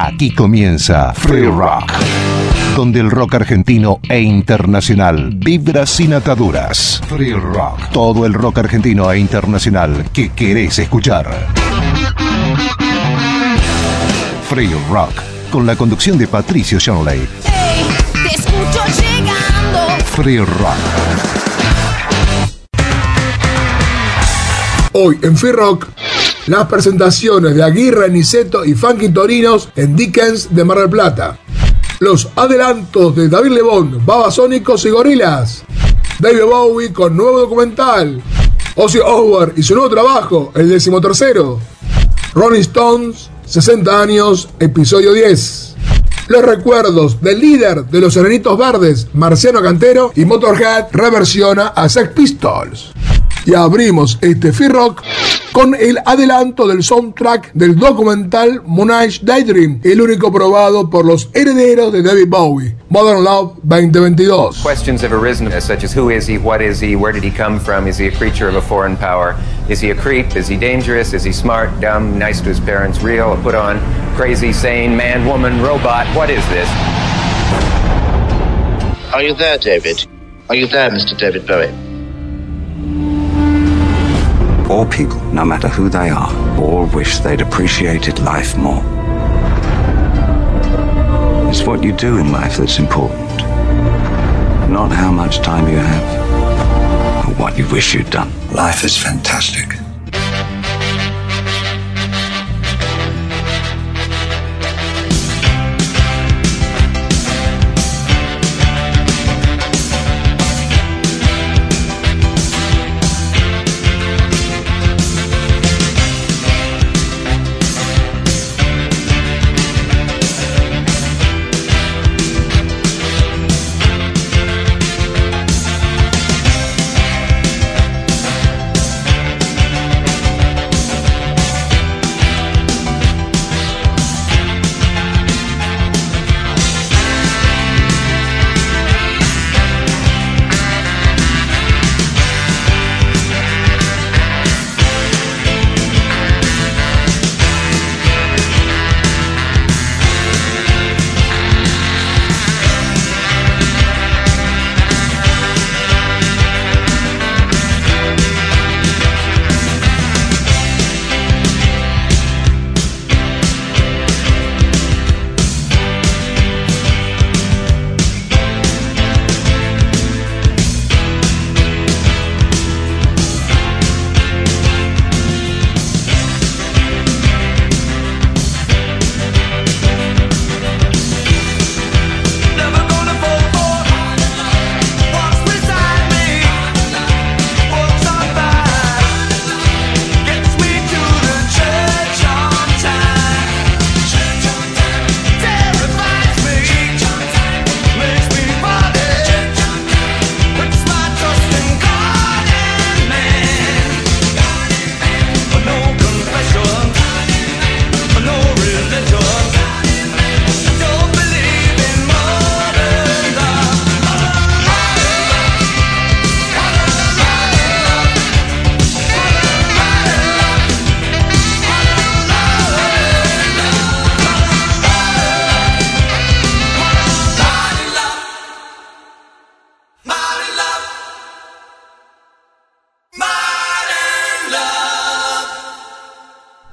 Aquí comienza Free Rock, donde el rock argentino e internacional vibra sin ataduras. Free Rock, todo el rock argentino e internacional que querés escuchar. Free Rock, con la conducción de Patricio Shanley. Hey, te escucho llegando. Free Rock. Hoy en Free Rock, las presentaciones de Aguirre, Niceto y Funky Torinos en Dickens de Mar del Plata. Los adelantos de David Lebón, Babasónicos y Gorilas. David Bowie con nuevo documental. Ozzy Osbourne y su nuevo trabajo, el decimotercero. Rolling Stones, 60 años, episodio 10. Los recuerdos del líder de los Serenitos Verdes, Marciano Cantero, y Motorhead reversiona a Sex Pistols. Y abrimos este Free Rock con el adelanto del soundtrack del documental Moonage Daydream, el único probado por los herederos de David Bowie, Modern Love 2022. Questions have arisen, uh, such as who is he, what is he, where did he come from, is he a creature of a foreign power, is he a creep, is he dangerous, is he smart, dumb, nice to his parents, real, put on, crazy, sane, man, woman, robot, what is this? Are you there, David? Are you there, Mr. David Bowie? All people, no matter who they are, all wish they'd appreciated life more. It's what you do in life that's important, not how much time you have, or what you wish you'd done. Life is fantastic.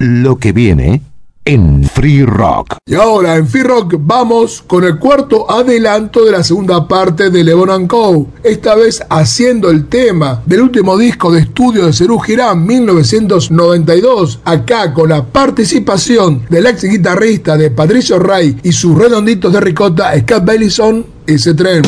Lo que viene en Free Rock. Y ahora en Free Rock vamos con el cuarto adelanto de la segunda parte de Levon Co. Esta vez haciendo el tema del último disco de estudio de Cerú Girán 1992. Acá con la participación del ex guitarrista de Patricio Ray y sus redonditos de ricota Scott Bellison, ese tren.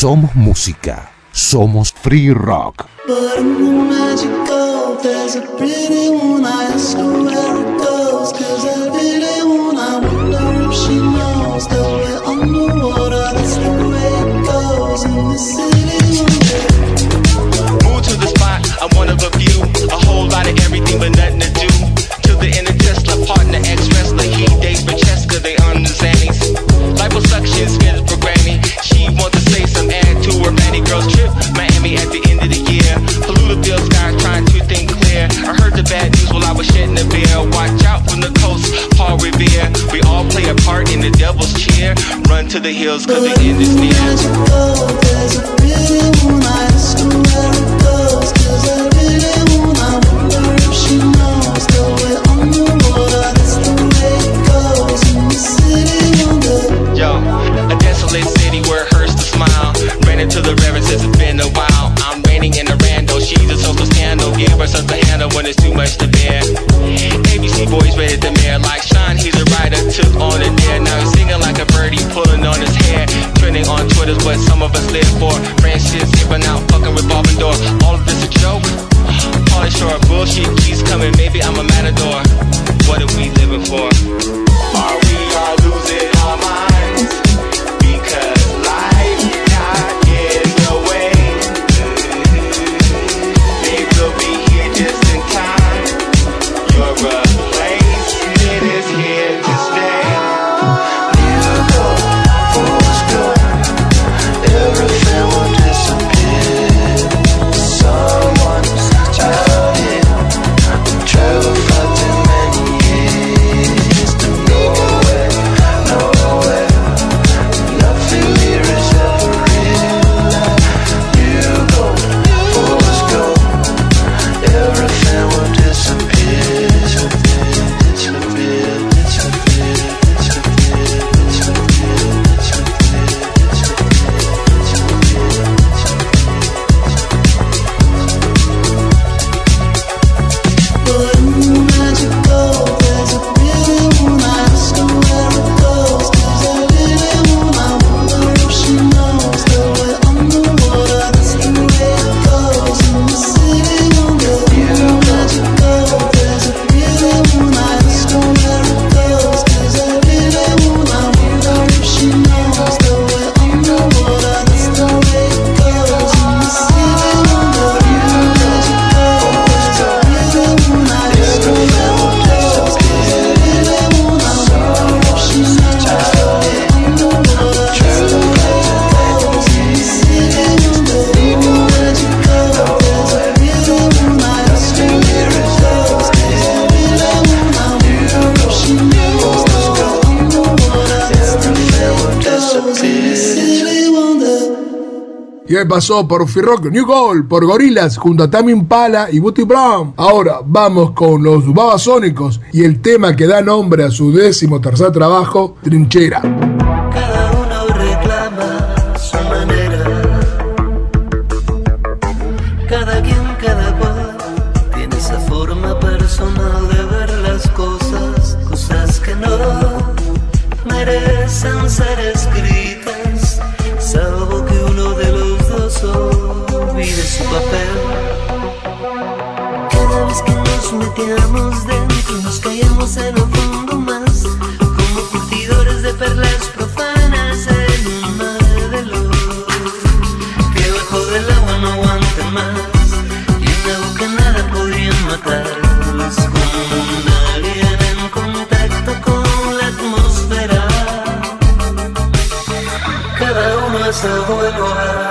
Somos música. Somos free rock. Run to the hills, cause the end is near. There's a pretty one. I ask her where it goes. Cause I really wanna wonder if she knows that we're underwater. That's the way it goes in the city. Wonder. Yo, a desolate city where it hurts to smile. Ran into the river since it's been a while. I'm raining in a rando. She's a social scandal. Give her something to handle when it's too much to bear. Twitter's what some of us live for. Francis skipping out, fucking revolving door. All of this a joke. Pauly Shore bullshit keeps coming. Maybe I'm a matador. What are we living for? Hoy pasó por Firrock New Gold, por Gorilas, junto a Tammy Impala y Booty Brown. Ahora vamos con los Babasónicos y el tema que da nombre a su décimo tercer trabajo, Trinchera. Cada uno reclama su manera. Cada quien, cada cual tiene esa forma personal de ver las cosas, cosas que no merecen ser dentro, nos caíamos en el fondo más, como curtidores de perlas profanas en un mar de luz, que bajo del agua no aguanta más, y en la boca nada podría matarlos, como un alien en contacto con la atmósfera. Cada uno a su manera.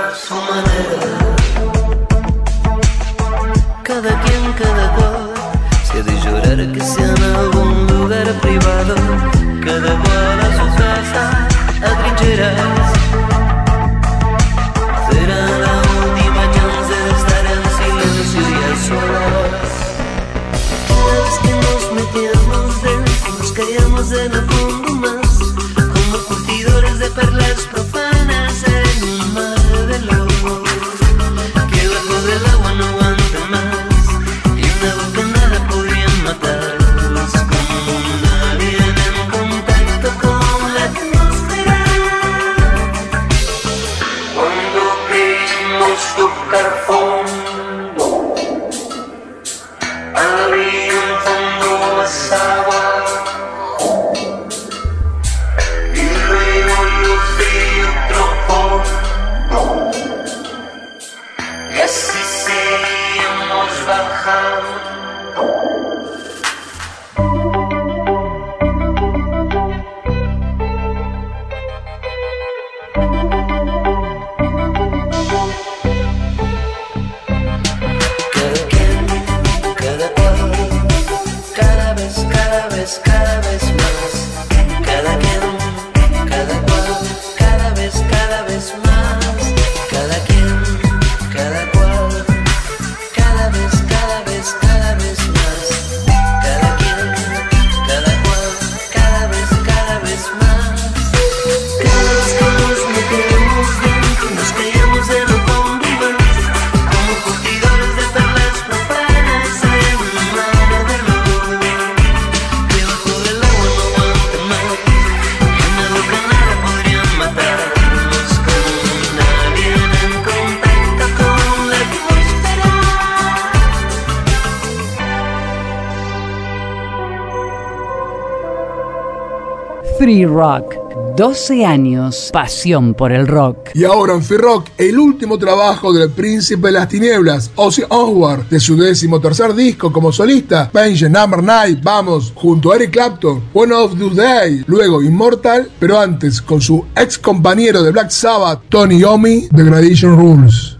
12 años. Pasión por el rock. Y ahora en Free Rock, el último trabajo del príncipe de las tinieblas, Ozzy Osbourne, de su décimo tercer disco como solista, Vengeance Number 9, vamos, junto a Eric Clapton, One of the Day, luego Immortal, pero antes con su ex compañero de Black Sabbath, Tony Iommi, Degradation Rules.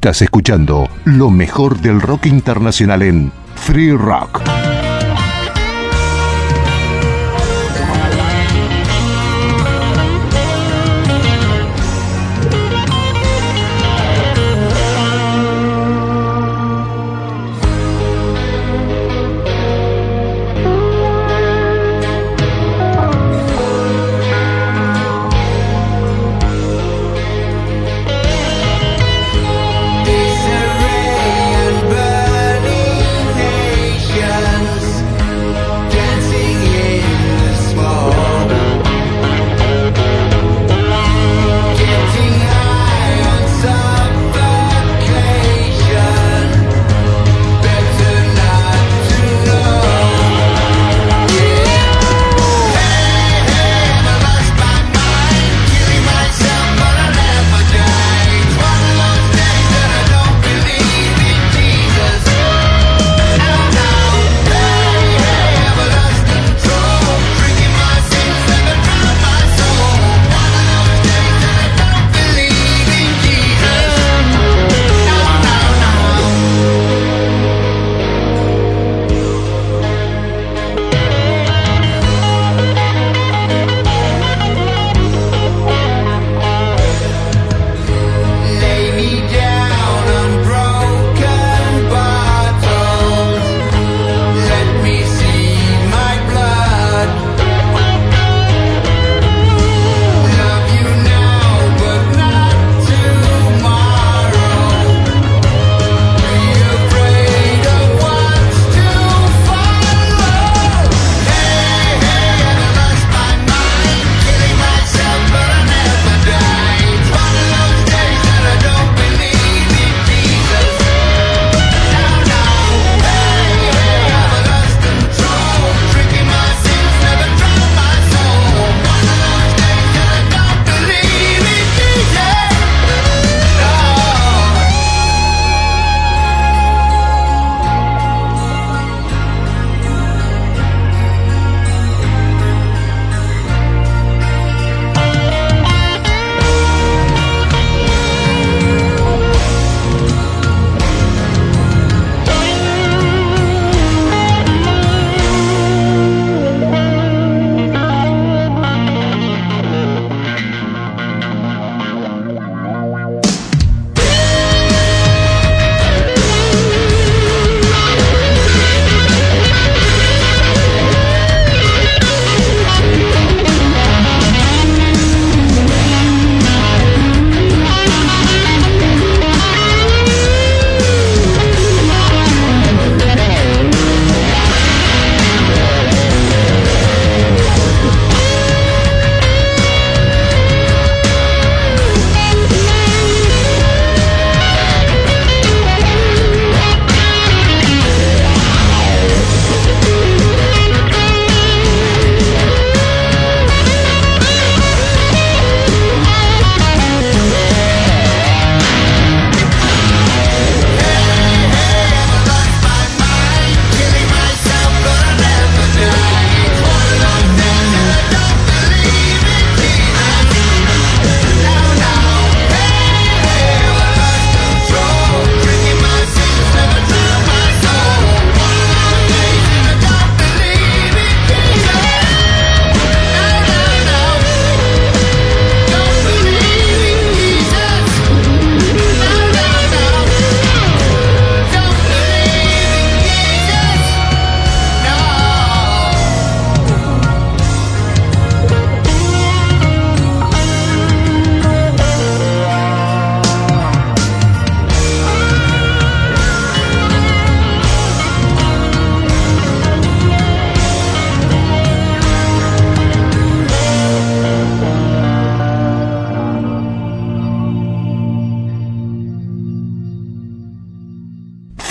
Estás escuchando lo mejor del rock internacional en Free Rock.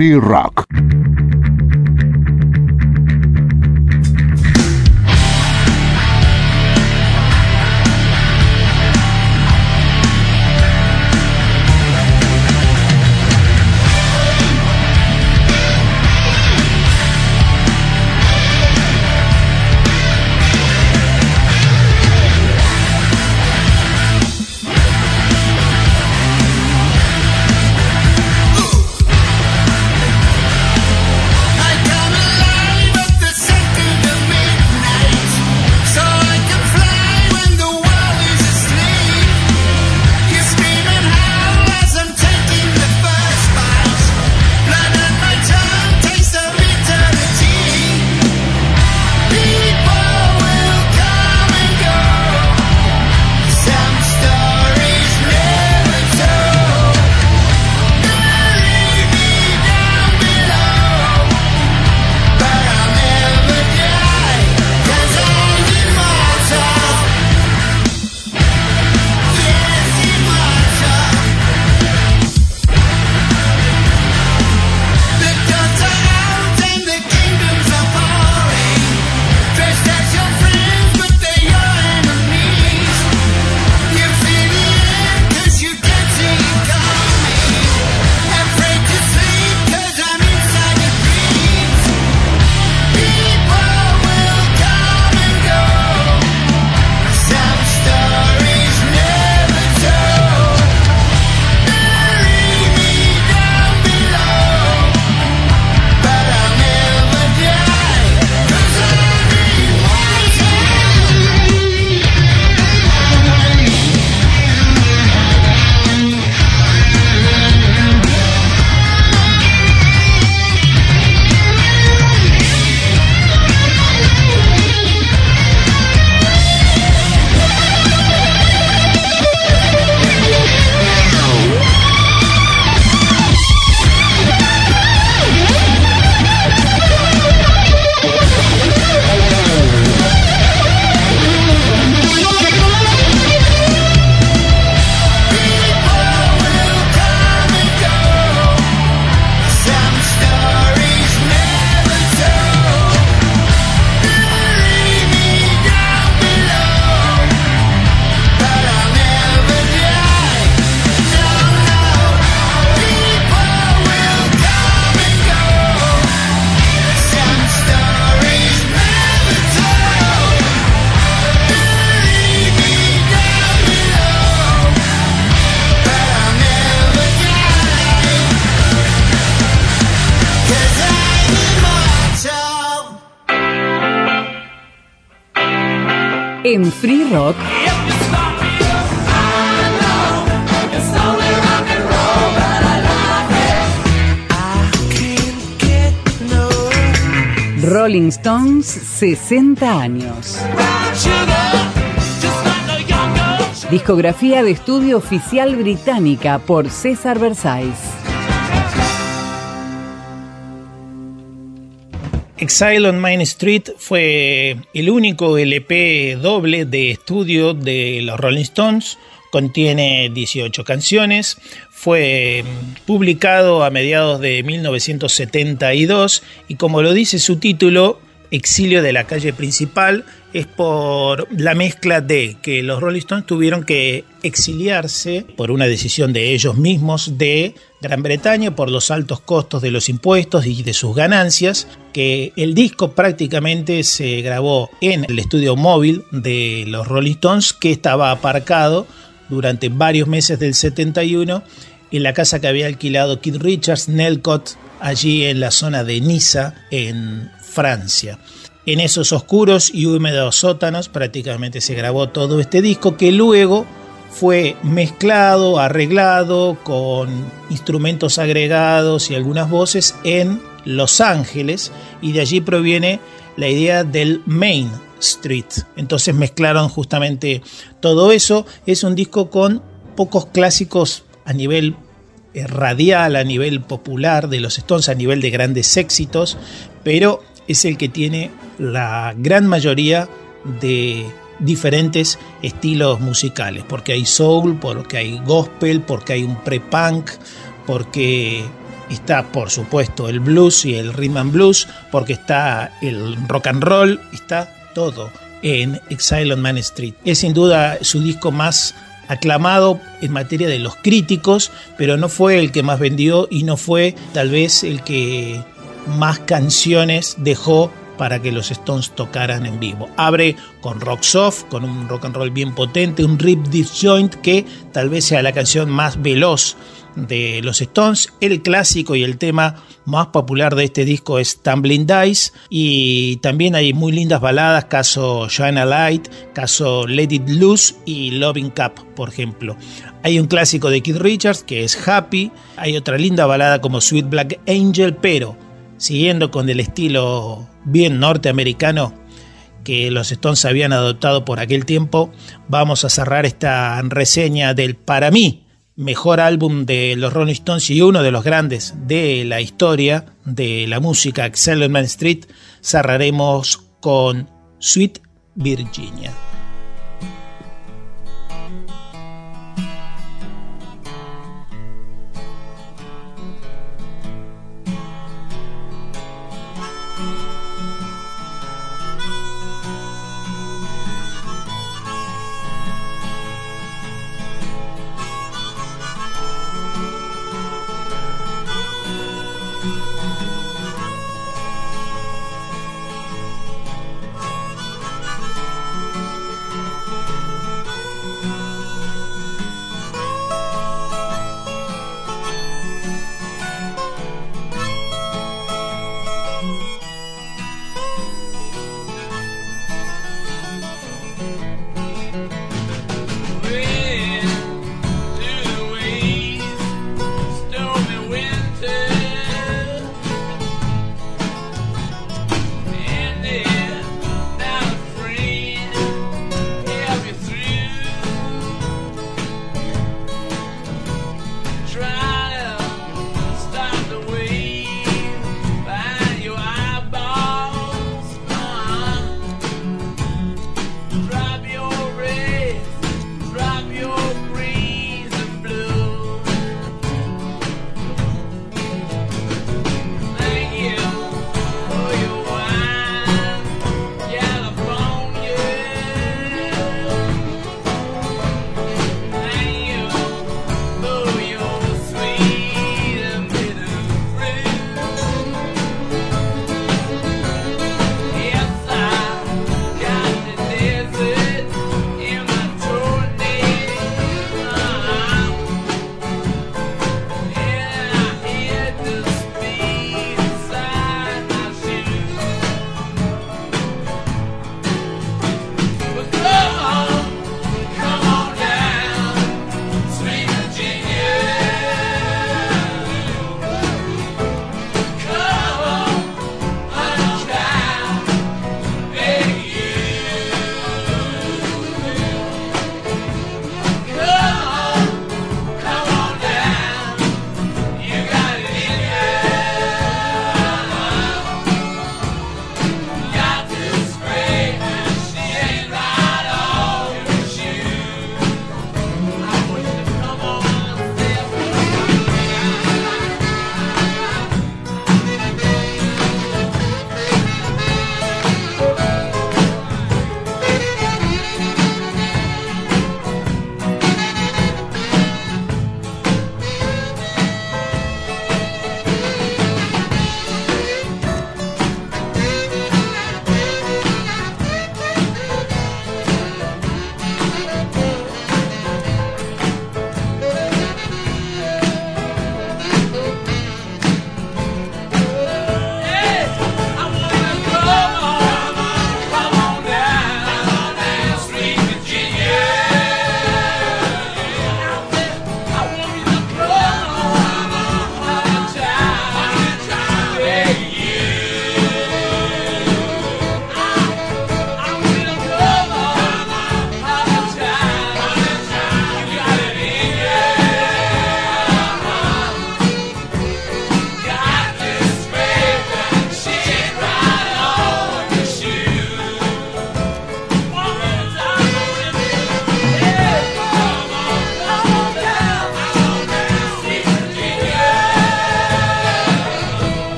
Free Rock. Rolling Stones 60 años. Discografía de estudio oficial británica por César Versailles. Exile on Main Street fue el único LP doble de estudio de los Rolling Stones. Contiene 18 canciones. Fue publicado a mediados de 1972 y como lo dice su título, Exilio de la calle principal, es por la mezcla de que los Rolling Stones tuvieron que exiliarse por una decisión de ellos mismos de Gran Bretaña por los altos costos de los impuestos y de sus ganancias, que el disco prácticamente se grabó en el estudio móvil de los Rolling Stones que estaba aparcado durante varios meses del 71 en la casa que había alquilado Keith Richards, Nelcott, allí en la zona de Niza, en Francia. En esos oscuros y húmedos sótanos prácticamente se grabó todo este disco que luego fue mezclado, arreglado con instrumentos agregados y algunas voces en Los Ángeles y de allí proviene la idea del Main Street. Entonces mezclaron justamente todo eso. Es un disco con pocos clásicos a nivel eh, radial, a nivel popular de los Stones, a nivel de grandes éxitos, pero es el que tiene la gran mayoría de diferentes estilos musicales, porque hay soul, porque hay gospel, porque hay un pre-punk, porque está por supuesto el blues y el rhythm and blues, porque está el rock and roll, está en Exile on Man Street. Es sin duda su disco más aclamado en materia de los críticos, pero no fue el que más vendió y no fue tal vez el que más canciones dejó para que los Stones tocaran en vivo. Abre con Rock Soft, con un rock and roll bien potente, un rip disjoint que tal vez sea la canción más veloz de los Stones. El clásico y el tema más popular de este disco es Tumbling Dice y también hay muy lindas baladas, caso Shine a Light, caso Let It Loose y Loving Cup, por ejemplo. Hay un clásico de Keith Richards que es Happy, hay otra linda balada como Sweet Black Angel, pero siguiendo con el estilo bien norteamericano que los Stones habían adoptado por aquel tiempo, vamos a cerrar esta reseña del para mí mejor álbum de los Rolling Stones y uno de los grandes de la historia de la música, Man Street, cerraremos con Sweet Virginia.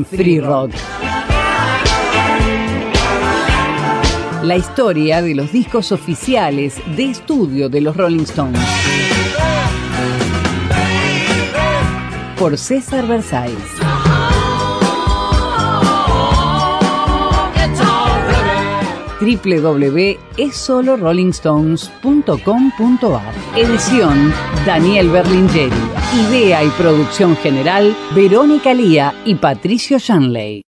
Free Rock. La historia de los discos oficiales de estudio de los Rolling Stones. Por César Versailles. www.esolorollingstones.com.ar Edición Daniel Berlingeri. Idea y producción general Verónica Lía y Patricio Shanley.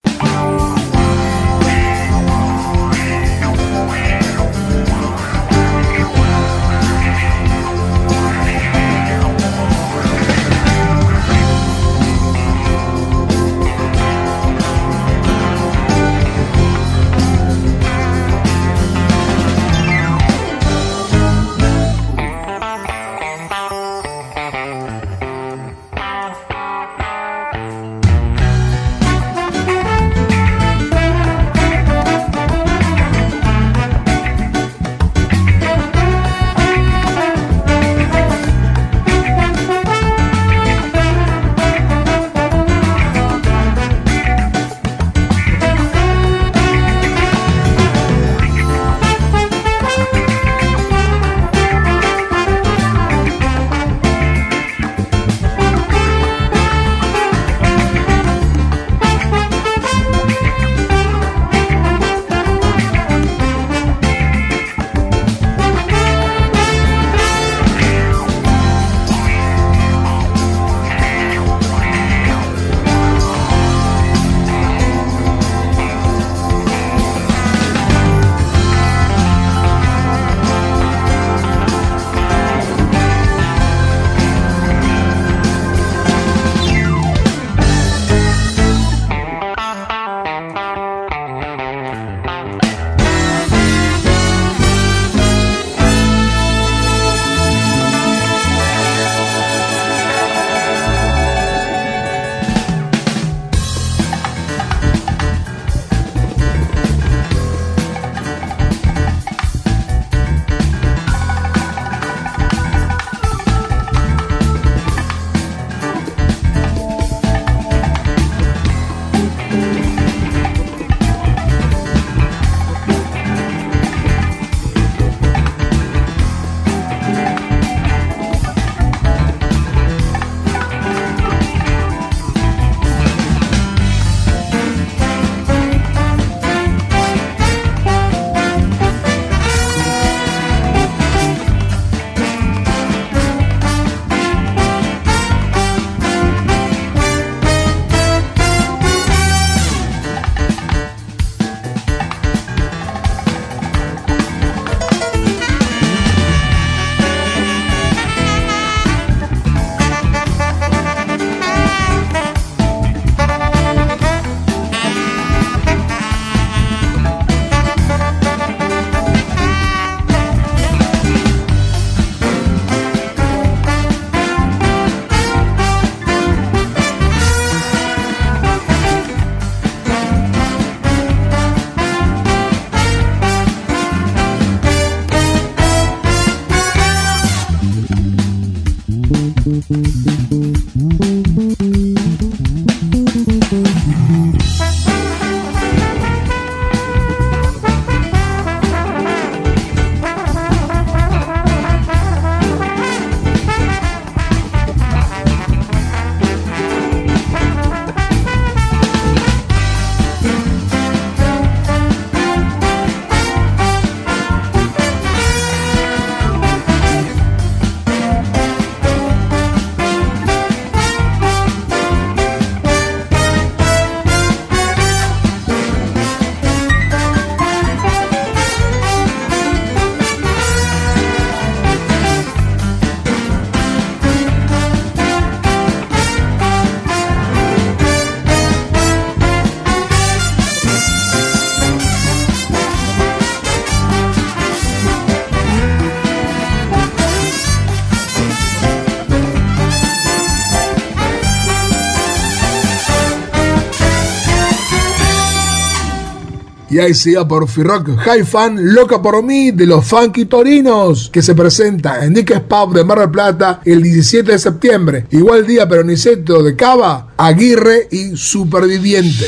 Y ahí se iba por Firrock High Fan, Loca por mí, de los Funky Torinos, que se presenta en Dick's Pub de Mar del Plata el 17 de septiembre. Igual día Peroniceto de Cava, Aguirre y Superviviente.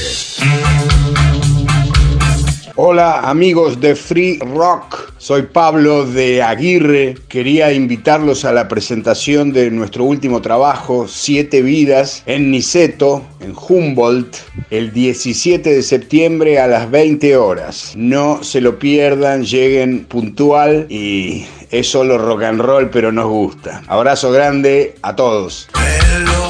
Hola amigos de Free Rock, soy Pablo de Aguirre. Quería invitarlos a la presentación de nuestro último trabajo, Siete Vidas, en Niceto, en Humboldt, el 17 de septiembre a las 20 horas. No se lo pierdan, lleguen puntual y es solo rock and roll, pero nos gusta. Abrazo grande a todos. los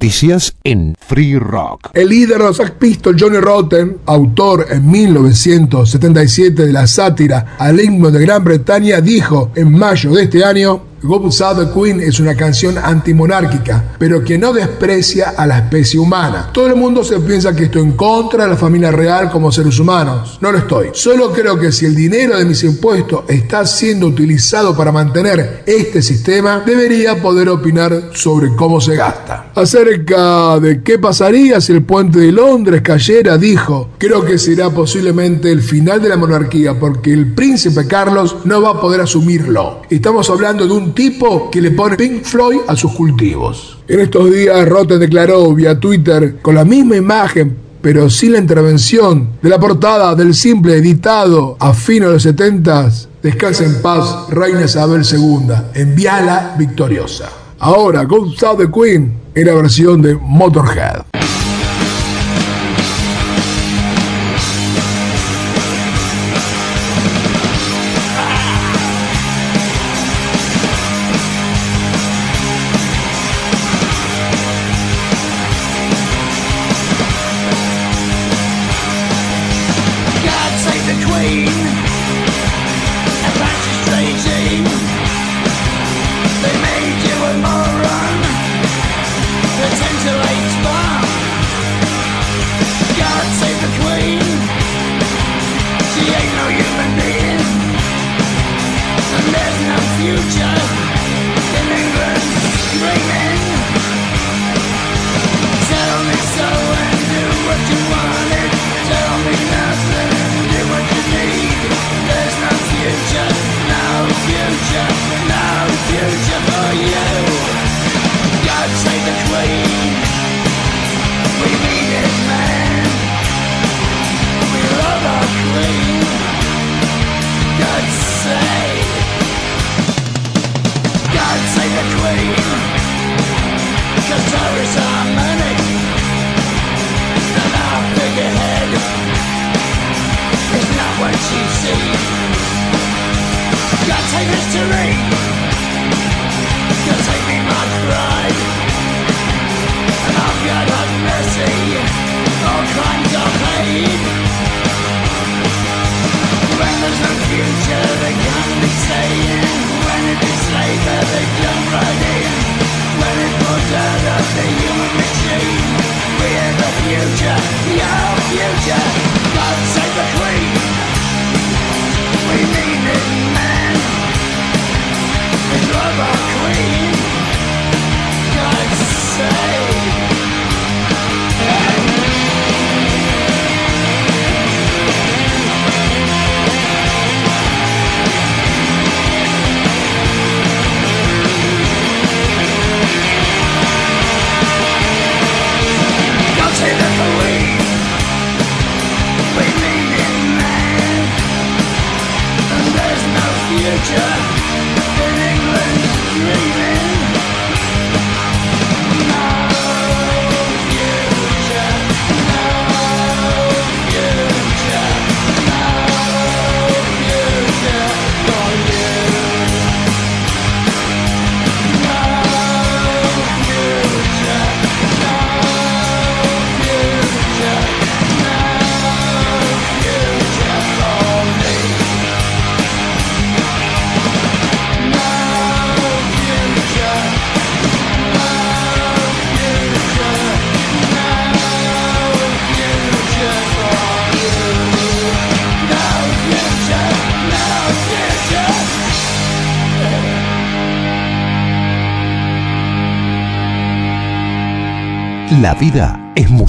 Noticias en Free Rock. El líder de los Sex Pistols, Johnny Rotten, autor en 1977 de la sátira al himno de Gran Bretaña, dijo en mayo de este año Save the Queen es una canción antimonárquica, pero que no desprecia a la especie humana. Todo el mundo se piensa que estoy en contra de la familia real como seres humanos. No lo estoy. Solo creo que si el dinero de mis impuestos está siendo utilizado para mantener este sistema, debería poder opinar sobre cómo se gasta. Acerca de qué pasaría si el puente de Londres cayera, dijo, creo que será posiblemente el final de la monarquía porque el príncipe Carlos no va a poder asumirlo. Estamos hablando de un tipo que le pone Pink Floyd a sus cultivos. En estos días, Rotten declaró vía Twitter con la misma imagen pero sin la intervención de la portada del simple editado a fines de los 70 Descansa en paz, Reina Isabel II, envíala victoriosa. Ahora, God Save the Queen en la versión de Motorhead.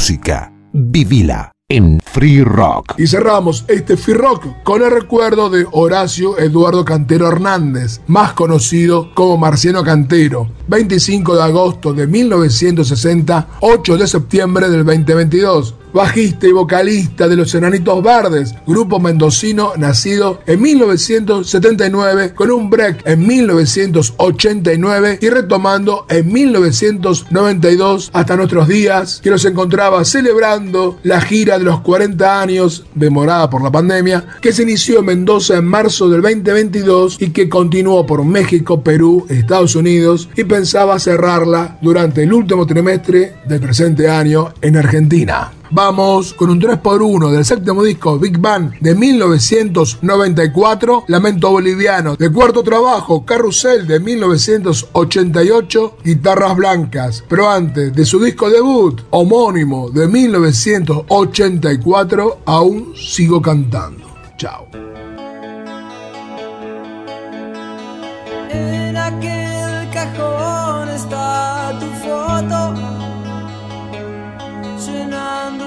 Música. Vivila en Free Rock. Y cerramos este Free Rock con el recuerdo de Horacio Eduardo Cantero Hernández, más conocido como Marciano Cantero, 25 de agosto de 1960, 8 de septiembre del 2022. Bajista y vocalista de Los Enanitos Verdes, grupo mendocino nacido en 1979 con un break en 1989 y retomando en 1992 hasta nuestros días, que los encontraba celebrando la gira de los 40 años, demorada por la pandemia, que se inició en Mendoza en marzo del 2022 y que continuó por México, Perú, Estados Unidos y pensaba cerrarla durante el último trimestre del presente año en Argentina. Vamos con un 3x1 del séptimo disco Big Bang de 1994, Lamento Boliviano de cuarto trabajo, Carrusel de 1988, Guitarras Blancas, pero antes de su disco debut homónimo de 1984, aún sigo cantando. Chao. En aquel cajón está tu foto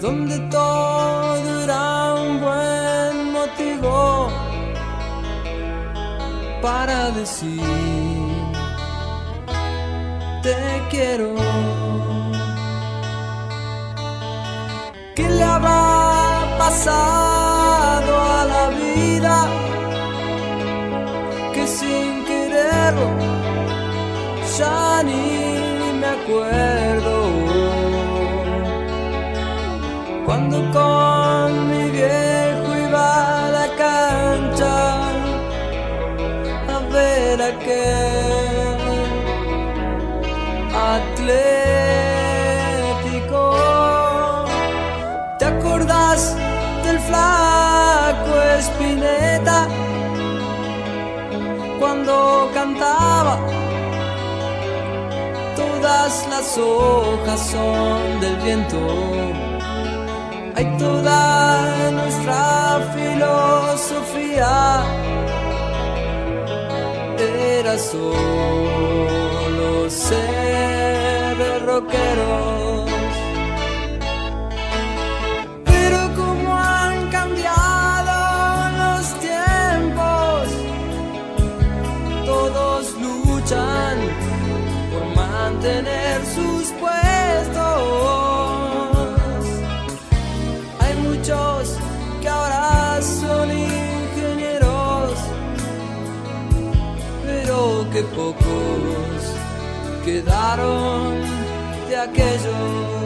donde todo era un buen motivo para decir te quiero. ¿Qué le habrá pasado a la vida? Que sin quererlo ya ni me acuerdo. Cuando con mi viejo iba a la cancha a ver a aquel atlético. ¿Te acordás del flaco Espineta cuando cantaba? Todas las hojas son del viento. Hay toda nuestra filosofía. Era solo ser rockeros. De aquellos.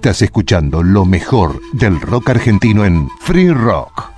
Estás escuchando lo mejor del rock argentino en Free Rock.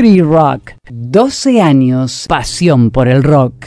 Free Rock. 12 años, pasión por el rock.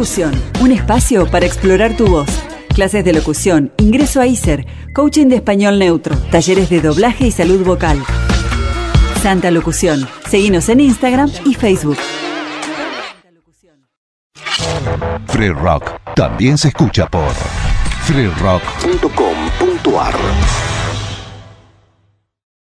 Locución, un espacio para explorar tu voz. Clases de locución, ingreso a ISER, coaching de español neutro, talleres de doblaje y salud vocal. Santa Locución. Seguinos en Instagram y Facebook. Free Rock también se escucha por freerock.com.ar.